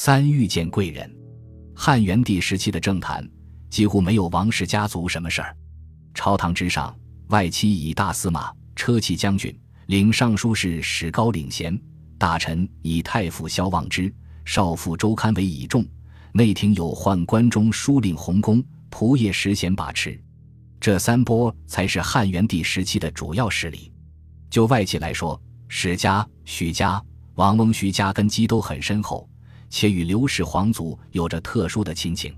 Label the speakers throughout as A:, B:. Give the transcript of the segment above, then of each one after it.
A: 三遇见贵人。汉元帝时期的政坛几乎没有王氏家族什么事儿。朝堂之上，外戚以大司马、车骑将军、领尚书事史高领衔；大臣以太傅萧望之、少傅周堪为倚重；内廷有宦官中书令洪公、仆射石贤把持。这三波才是汉元帝时期的主要势力。就外戚来说，史家、许家、王翁徐家根基都很深厚。且与刘氏皇族有着特殊的亲情。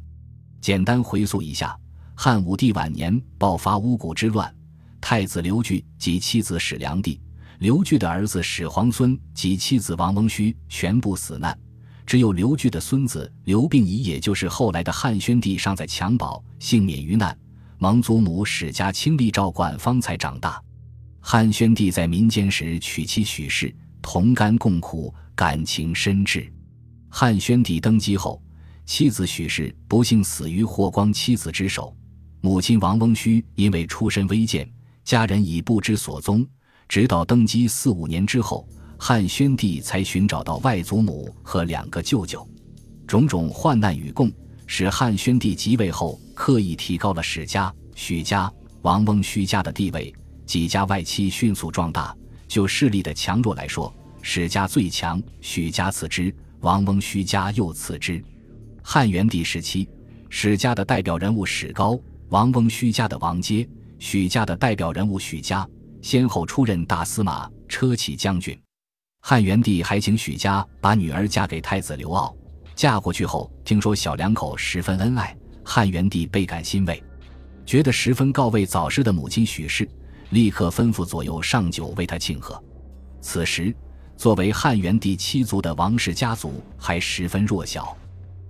A: 简单回溯一下，汉武帝晚年爆发巫蛊之乱，太子刘据及妻子史良娣、刘据的儿子史皇孙及妻子王翁须全部死难，只有刘据的孙子刘病已，也就是后来的汉宣帝尚在襁褓，幸免于难。蒙祖母史家亲力照管，方才长大。汉宣帝在民间时娶妻许氏，同甘共苦，感情深挚。汉宣帝登基后，妻子许氏不幸死于霍光妻子之手，母亲王翁须因为出身微贱，家人已不知所踪。直到登基四五年之后，汉宣帝才寻找到外祖母和两个舅舅。种种患难与共，使汉宣帝即位后刻意提高了史家、许家、王翁须家的地位，几家外戚迅速壮大。就势力的强弱来说，史家最强，许家次之。王翁须家又次之。汉元帝时期，史家的代表人物史高，王翁须家的王阶，许家的代表人物许家，先后出任大司马、车骑将军。汉元帝还请许家把女儿嫁给太子刘骜。嫁过去后，听说小两口十分恩爱，汉元帝倍感欣慰，觉得十分告慰早逝的母亲许氏，立刻吩咐左右上酒为她庆贺。此时。作为汉元帝七族的王氏家族还十分弱小，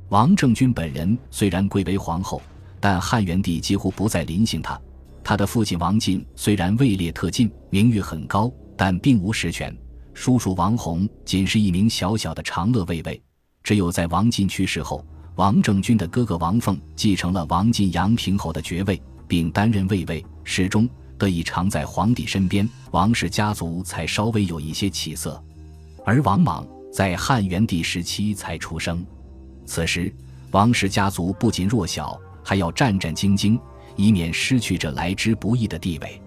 A: 王政君本人虽然贵为皇后，但汉元帝几乎不再临幸他。他的父亲王进虽然位列特进，名誉很高，但并无实权。叔叔王弘仅是一名小小的长乐卫尉。只有在王进去世后，王政君的哥哥王凤继承了王进阳平侯的爵位，并担任卫尉，始终得以常在皇帝身边，王氏家族才稍微有一些起色。而王莽在汉元帝时期才出生，此时王氏家族不仅弱小，还要战战兢兢，以免失去这来之不易的地位。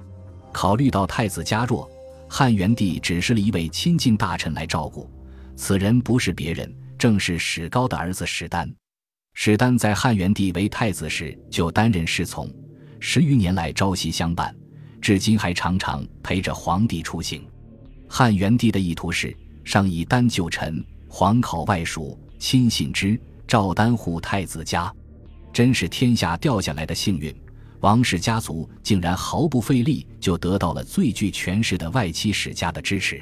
A: 考虑到太子家弱，汉元帝指示了一位亲近大臣来照顾，此人不是别人，正是史高的儿子史丹。史丹在汉元帝为太子时就担任侍从，十余年来朝夕相伴，至今还常常陪着皇帝出行。汉元帝的意图是。上以丹旧臣，皇考外属，亲信之，赵丹护太子家，真是天下掉下来的幸运。王氏家族竟然毫不费力就得到了最具权势的外戚史家的支持。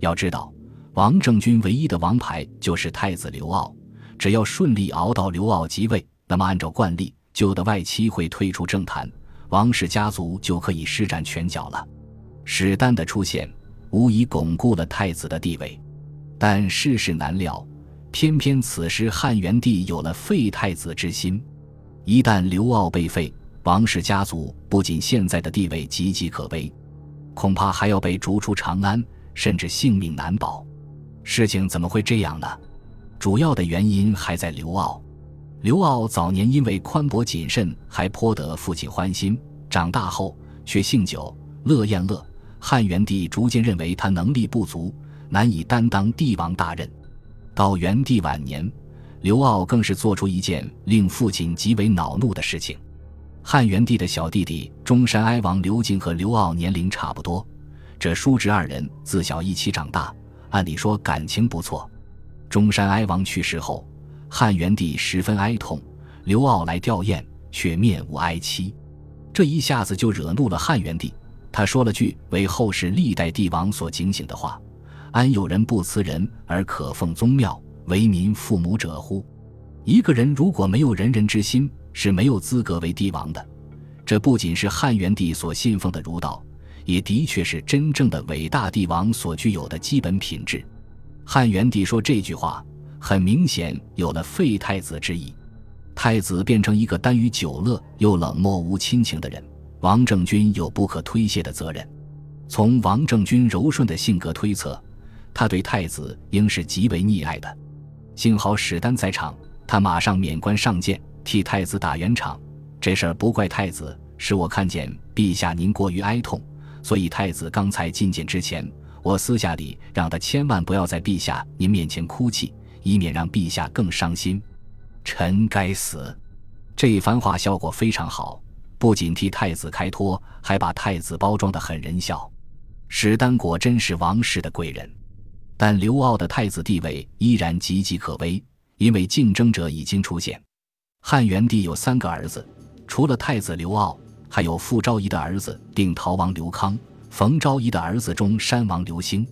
A: 要知道，王政君唯一的王牌就是太子刘骜，只要顺利熬到刘骜即位，那么按照惯例，旧的外戚会退出政坛，王氏家族就可以施展拳脚了。史丹的出现。无疑巩固了太子的地位，但世事难料，偏偏此时汉元帝有了废太子之心。一旦刘骜被废，王氏家族不仅现在的地位岌岌可危，恐怕还要被逐出长安，甚至性命难保。事情怎么会这样呢？主要的原因还在刘骜。刘骜早年因为宽博谨慎，还颇得父亲欢心，长大后却性酒，乐宴乐。汉元帝逐渐认为他能力不足，难以担当帝王大任。到元帝晚年，刘骜更是做出一件令父亲极为恼怒的事情。汉元帝的小弟弟中山哀王刘敬和刘骜年龄差不多，这叔侄二人自小一起长大，按理说感情不错。中山哀王去世后，汉元帝十分哀痛，刘骜来吊唁，却面无哀戚，这一下子就惹怒了汉元帝。他说了句为后世历代帝王所警醒的话：“安有人不辞人而可奉宗庙，为民父母者乎？”一个人如果没有仁人之心，是没有资格为帝王的。这不仅是汉元帝所信奉的儒道，也的确是真正的伟大帝王所具有的基本品质。汉元帝说这句话，很明显有了废太子之意，太子变成一个耽于酒乐又冷漠无亲情的人。王政君有不可推卸的责任。从王政君柔顺的性格推测，他对太子应是极为溺爱的。幸好史丹在场，他马上免官上谏，替太子打圆场。这事儿不怪太子，是我看见陛下您过于哀痛，所以太子刚才觐见之前，我私下里让他千万不要在陛下您面前哭泣，以免让陛下更伤心。臣该死。这一番话效果非常好，不仅替太子开脱，还把太子包装得很人笑。史丹果真是王室的贵人，但刘骜的太子地位依然岌岌可危，因为竞争者已经出现。汉元帝有三个儿子，除了太子刘骜，还有傅昭仪的儿子定陶王刘康、冯昭仪的儿子中山王刘兴。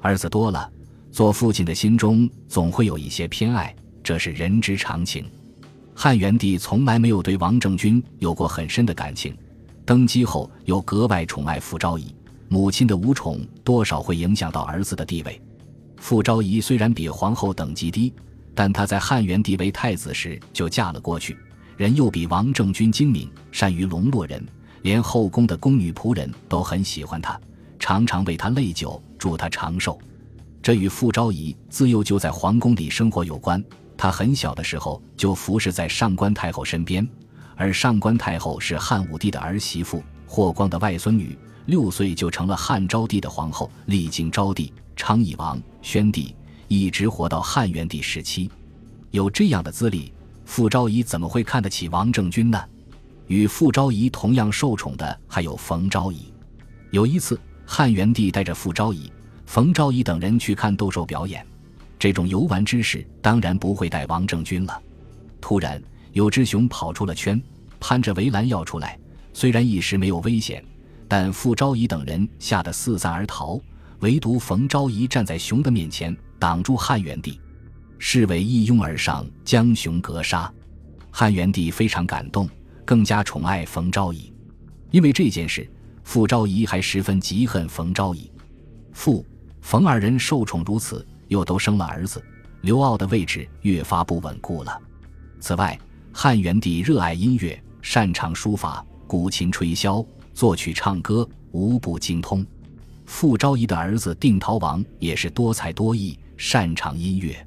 A: 儿子多了，做父亲的心中总会有一些偏爱，这是人之常情。汉元帝从来没有对王政君有过很深的感情，登基后又格外宠爱傅昭仪。母亲的无宠多少会影响到儿子的地位。傅昭仪虽然比皇后等级低，但她在汉元帝为太子时就嫁了过去，人又比王政君精明，善于笼络人，连后宫的宫女仆人都很喜欢她，常常为她泪酒，祝她长寿。这与傅昭仪自幼就在皇宫里生活有关。他很小的时候就服侍在上官太后身边，而上官太后是汉武帝的儿媳妇，霍光的外孙女，六岁就成了汉昭帝的皇后，历经昭帝、昌邑王、宣帝，一直活到汉元帝时期。有这样的资历，傅昭仪怎么会看得起王政君呢？与傅昭仪同样受宠的还有冯昭仪。有一次，汉元帝带着傅昭仪、冯昭仪等人去看斗兽表演。这种游玩之事当然不会带王政君了。突然，有只熊跑出了圈，攀着围栏要出来。虽然一时没有危险，但傅昭仪等人吓得四散而逃，唯独冯昭仪站在熊的面前，挡住汉元帝。侍卫一拥而上，将熊格杀。汉元帝非常感动，更加宠爱冯昭仪。因为这件事，傅昭仪还十分嫉恨冯昭仪。傅、冯二人受宠如此。又都生了儿子，刘骜的位置越发不稳固了。此外，汉元帝热爱音乐，擅长书法、古琴吹箫、作曲唱歌，无不精通。傅昭仪的儿子定陶王也是多才多艺，擅长音乐。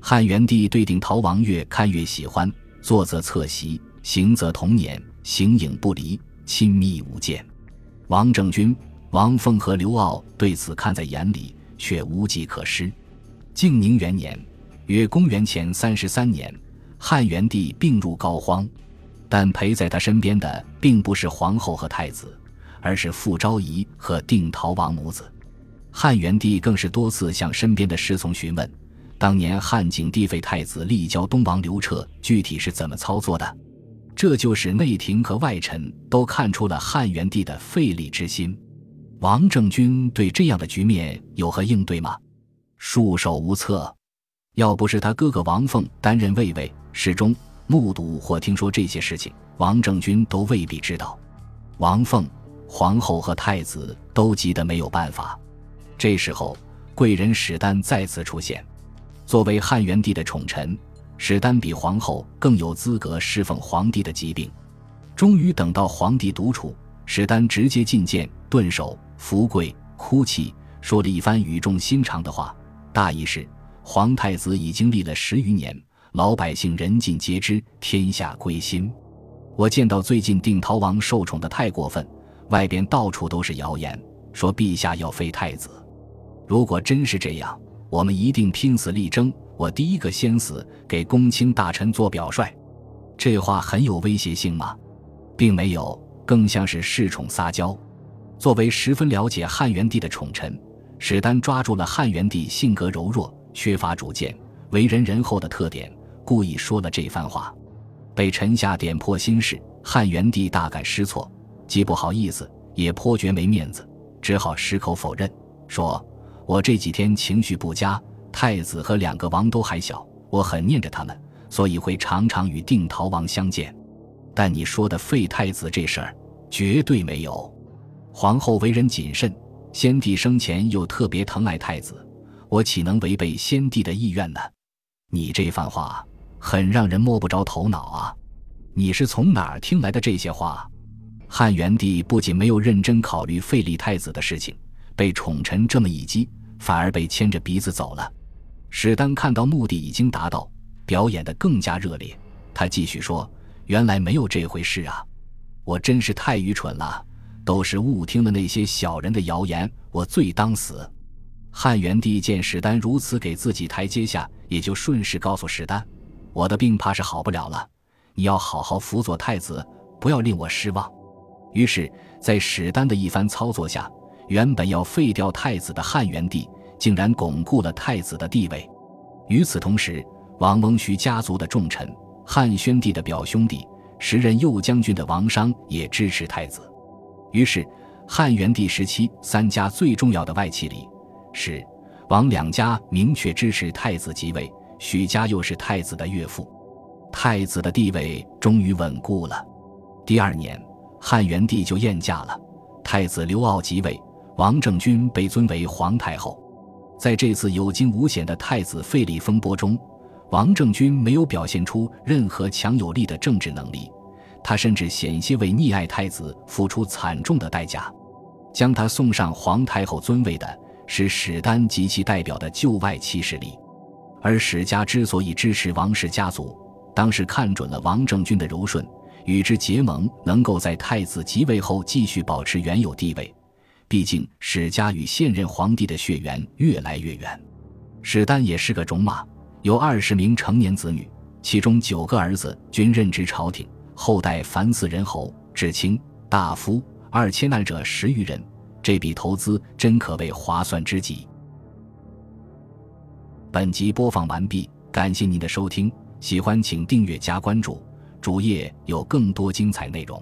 A: 汉元帝对定陶王越看越喜欢，坐则侧席，行则同辇，形影不离，亲密无间。王政君、王凤和刘骜对此看在眼里，却无计可施。靖宁元年，约公元前三十三年，汉元帝病入膏肓，但陪在他身边的并不是皇后和太子，而是傅昭仪和定陶王母子。汉元帝更是多次向身边的侍从询问，当年汉景帝废太子立交东王刘彻具体是怎么操作的，这就使内廷和外臣都看出了汉元帝的废立之心。王政君对这样的局面有何应对吗？束手无策，要不是他哥哥王凤担任卫尉，始终目睹或听说这些事情，王政君都未必知道。王凤、皇后和太子都急得没有办法。这时候，贵人史丹再次出现。作为汉元帝的宠臣，史丹比皇后更有资格侍奉皇帝的疾病。终于等到皇帝独处，史丹直接觐见，顿首伏跪，哭泣，说了一番语重心长的话。大意是，皇太子已经立了十余年，老百姓人尽皆知，天下归心。我见到最近定陶王受宠的太过分，外边到处都是谣言，说陛下要废太子。如果真是这样，我们一定拼死力争，我第一个先死，给公卿大臣做表率。这话很有威胁性吗？并没有，更像是恃宠撒娇。作为十分了解汉元帝的宠臣。史丹抓住了汉元帝性格柔弱、缺乏主见、为人仁厚的特点，故意说了这番话。被臣下点破心事，汉元帝大感失措，既不好意思，也颇觉没面子，只好矢口否认，说：“我这几天情绪不佳，太子和两个王都还小，我很念着他们，所以会常常与定陶王相见。但你说的废太子这事儿，绝对没有。皇后为人谨慎。”先帝生前又特别疼爱太子，我岂能违背先帝的意愿呢？你这番话很让人摸不着头脑啊！你是从哪儿听来的这些话？汉元帝不仅没有认真考虑废立太子的事情，被宠臣这么一激，反而被牵着鼻子走了。史丹看到目的已经达到，表演得更加热烈。他继续说：“原来没有这回事啊！我真是太愚蠢了，都是误听了那些小人的谣言，我罪当死。”汉元帝见史丹如此给自己台阶下，也就顺势告诉史丹：“我的病怕是好不了了，你要好好辅佐太子，不要令我失望。”于是，在史丹的一番操作下，原本要废掉太子的汉元帝，竟然巩固了太子的地位。与此同时，王翁徐家族的重臣汉宣帝的表兄弟、时任右将军的王商也支持太子。于是，汉元帝时期三家最重要的外戚里。是王两家明确支持太子即位，许家又是太子的岳父，太子的地位终于稳固了。第二年，汉元帝就晏驾了，太子刘骜即位，王政君被尊为皇太后。在这次有惊无险的太子废立风波中，王政君没有表现出任何强有力的政治能力，他甚至险些为溺爱太子付出惨重的代价，将他送上皇太后尊位的。是史丹及其代表的旧外戚势力，而史家之所以支持王氏家族，当时看准了王政君的柔顺，与之结盟，能够在太子即位后继续保持原有地位。毕竟史家与现任皇帝的血缘越来越远。史丹也是个种马，有二十名成年子女，其中九个儿子均任职朝廷，后代凡四人侯、至卿、大夫二千难者十余人。这笔投资真可谓划算之极。本集播放完毕，感谢您的收听，喜欢请订阅加关注，主页有更多精彩内容。